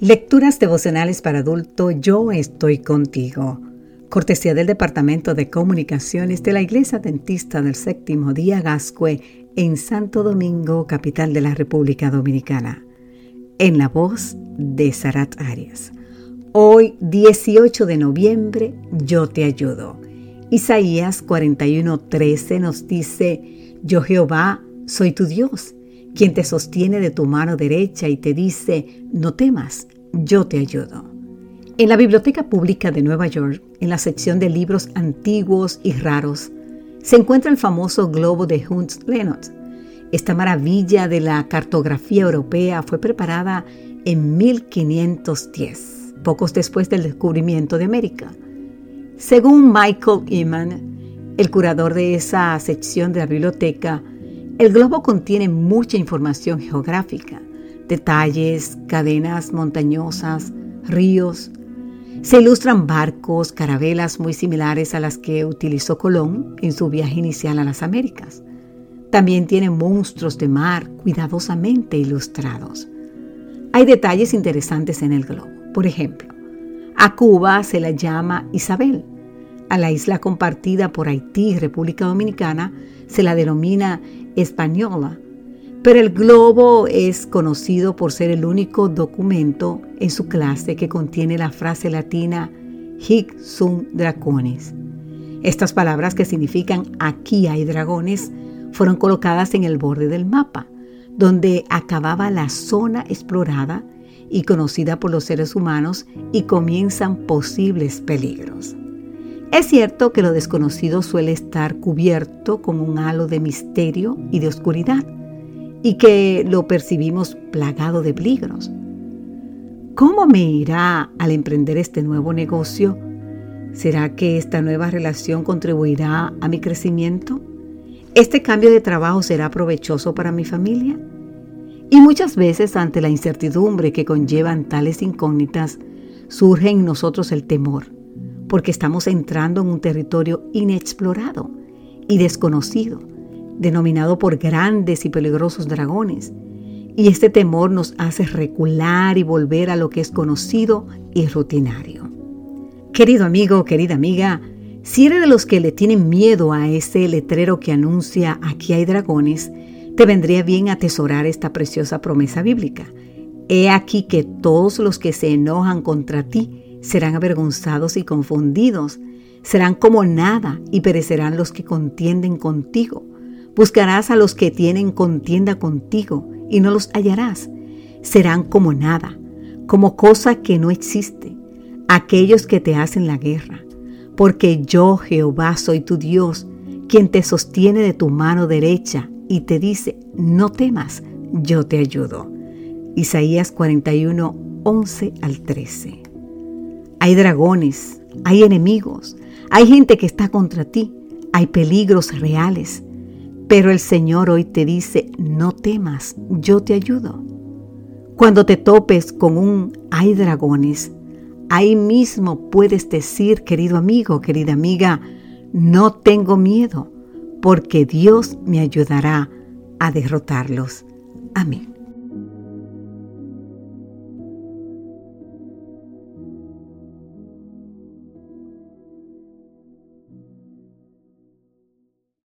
Lecturas devocionales para adulto, yo estoy contigo. Cortesía del Departamento de Comunicaciones de la Iglesia Dentista del Séptimo Día Gascue en Santo Domingo, capital de la República Dominicana. En la voz de Sarat Arias. Hoy, 18 de noviembre, yo te ayudo. Isaías 41:13 nos dice, Yo Jehová soy tu Dios quien te sostiene de tu mano derecha y te dice, no temas, yo te ayudo. En la Biblioteca Pública de Nueva York, en la sección de libros antiguos y raros, se encuentra el famoso globo de Hunt Leonard. Esta maravilla de la cartografía europea fue preparada en 1510, pocos después del descubrimiento de América. Según Michael Eman, el curador de esa sección de la biblioteca, el globo contiene mucha información geográfica, detalles, cadenas montañosas, ríos. Se ilustran barcos, carabelas muy similares a las que utilizó Colón en su viaje inicial a las Américas. También tiene monstruos de mar cuidadosamente ilustrados. Hay detalles interesantes en el globo. Por ejemplo, a Cuba se la llama Isabel. A la isla compartida por Haití y República Dominicana se la denomina española, pero el globo es conocido por ser el único documento en su clase que contiene la frase latina Hic sum dracones. Estas palabras que significan aquí hay dragones fueron colocadas en el borde del mapa, donde acababa la zona explorada y conocida por los seres humanos y comienzan posibles peligros. Es cierto que lo desconocido suele estar cubierto con un halo de misterio y de oscuridad, y que lo percibimos plagado de peligros. ¿Cómo me irá al emprender este nuevo negocio? ¿Será que esta nueva relación contribuirá a mi crecimiento? ¿Este cambio de trabajo será provechoso para mi familia? Y muchas veces ante la incertidumbre que conllevan tales incógnitas, surge en nosotros el temor porque estamos entrando en un territorio inexplorado y desconocido, denominado por grandes y peligrosos dragones. Y este temor nos hace recular y volver a lo que es conocido y rutinario. Querido amigo, querida amiga, si eres de los que le tienen miedo a ese letrero que anuncia aquí hay dragones, te vendría bien atesorar esta preciosa promesa bíblica. He aquí que todos los que se enojan contra ti serán avergonzados y confundidos, serán como nada y perecerán los que contienden contigo. Buscarás a los que tienen contienda contigo y no los hallarás. Serán como nada, como cosa que no existe, aquellos que te hacen la guerra. Porque yo, Jehová, soy tu Dios, quien te sostiene de tu mano derecha y te dice, no temas, yo te ayudo. Isaías 41, 11 al 13. Hay dragones, hay enemigos, hay gente que está contra ti, hay peligros reales. Pero el Señor hoy te dice, no temas, yo te ayudo. Cuando te topes con un hay dragones, ahí mismo puedes decir, querido amigo, querida amiga, no tengo miedo, porque Dios me ayudará a derrotarlos. Amén.